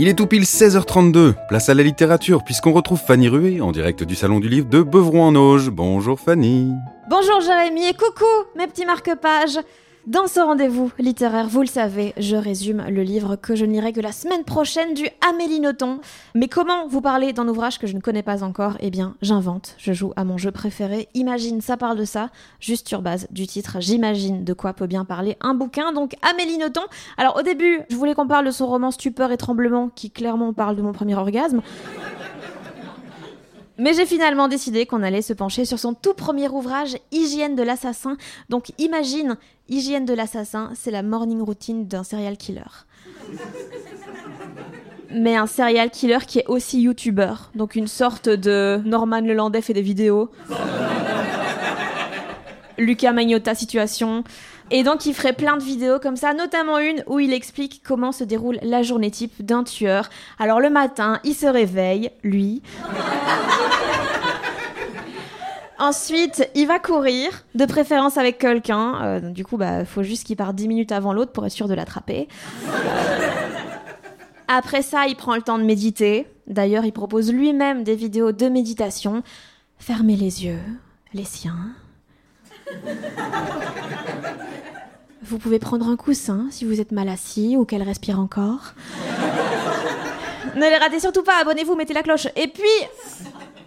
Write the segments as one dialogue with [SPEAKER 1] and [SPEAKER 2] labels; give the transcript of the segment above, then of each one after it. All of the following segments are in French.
[SPEAKER 1] Il est tout pile 16h32, place à la littérature, puisqu'on retrouve Fanny Rué en direct du Salon du Livre de Beuvron-en-Auge. Bonjour Fanny.
[SPEAKER 2] Bonjour Jérémy et coucou mes petits marque-pages Dans ce rendez-vous littéraire, vous le savez, je résume le livre que je n'irai que la semaine prochaine du Amélie Nothomb. Mais comment vous parler d'un ouvrage que je ne connais pas encore? Eh bien, j'invente, je joue à mon jeu préféré. Imagine, ça parle de ça, juste sur base du titre. J'imagine de quoi peut bien parler un bouquin, donc Amélie Nothomb. Alors au début, je voulais qu'on parle de son roman Stupeur et Tremblement, qui clairement parle de mon premier orgasme. Mais j'ai finalement décidé qu'on allait se pencher sur son tout premier ouvrage, Hygiène de l'assassin. Donc imagine, Hygiène de l'assassin, c'est la morning routine d'un serial killer. Mais un serial killer qui est aussi youtubeur. Donc une sorte de Norman Lelandais fait des vidéos. Lucas Magnotta situation. Et donc il ferait plein de vidéos comme ça, notamment une où il explique comment se déroule la journée type d'un tueur. Alors le matin, il se réveille, lui. Ensuite, il va courir, de préférence avec quelqu'un. Euh, du coup, bah, faut juste qu'il parte 10 minutes avant l'autre pour être sûr de l'attraper. Après ça, il prend le temps de méditer. D'ailleurs, il propose lui-même des vidéos de méditation. Fermez les yeux, les siens. Vous pouvez prendre un coussin si vous êtes mal assis ou qu'elle respire encore. ne les ratez surtout pas, abonnez-vous, mettez la cloche. Et puis,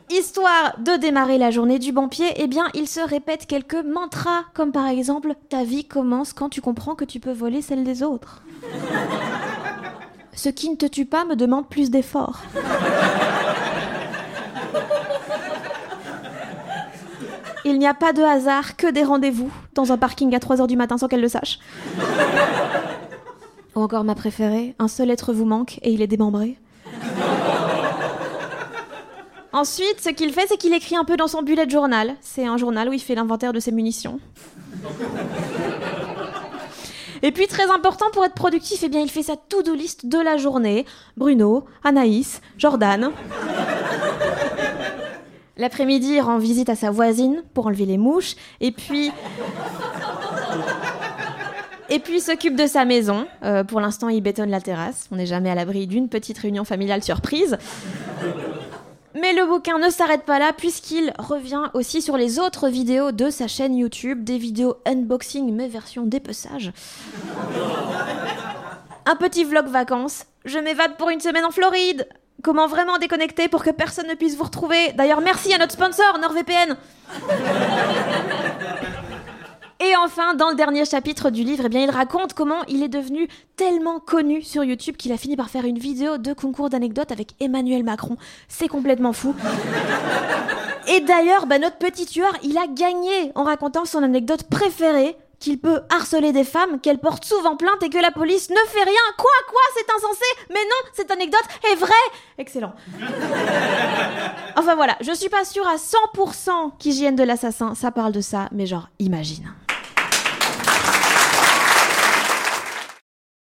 [SPEAKER 2] histoire de démarrer la journée du bon pied, eh bien, il se répète quelques mantras, comme par exemple Ta vie commence quand tu comprends que tu peux voler celle des autres. Ce qui ne te tue pas me demande plus d'efforts. Il n'y a pas de hasard que des rendez-vous dans un parking à 3h du matin sans qu'elle le sache. Ou encore ma préférée, un seul être vous manque et il est démembré. Ensuite, ce qu'il fait, c'est qu'il écrit un peu dans son bullet journal. C'est un journal où il fait l'inventaire de ses munitions. Et puis, très important pour être productif, eh bien, il fait sa to-do list de la journée. Bruno, Anaïs, Jordan. L'après-midi, il rend visite à sa voisine pour enlever les mouches. Et puis. Et puis s'occupe de sa maison. Euh, pour l'instant, il bétonne la terrasse. On n'est jamais à l'abri d'une petite réunion familiale surprise. Mais le bouquin ne s'arrête pas là puisqu'il revient aussi sur les autres vidéos de sa chaîne YouTube, des vidéos unboxing mais version dépeçage. Un petit vlog vacances. Je m'évade pour une semaine en Floride. Comment vraiment déconnecter pour que personne ne puisse vous retrouver D'ailleurs, merci à notre sponsor, NordVPN. Et enfin, dans le dernier chapitre du livre, eh bien, il raconte comment il est devenu tellement connu sur YouTube qu'il a fini par faire une vidéo de concours d'anecdotes avec Emmanuel Macron. C'est complètement fou. Et d'ailleurs, bah, notre petit tueur, il a gagné en racontant son anecdote préférée qu'il peut harceler des femmes, qu'elle porte souvent plainte et que la police ne fait rien. Quoi, quoi, c'est insensé Mais non, cette anecdote est vraie Excellent. Enfin voilà, je suis pas sûre à 100% qu'hygiène de l'assassin, ça parle de ça, mais genre, imagine.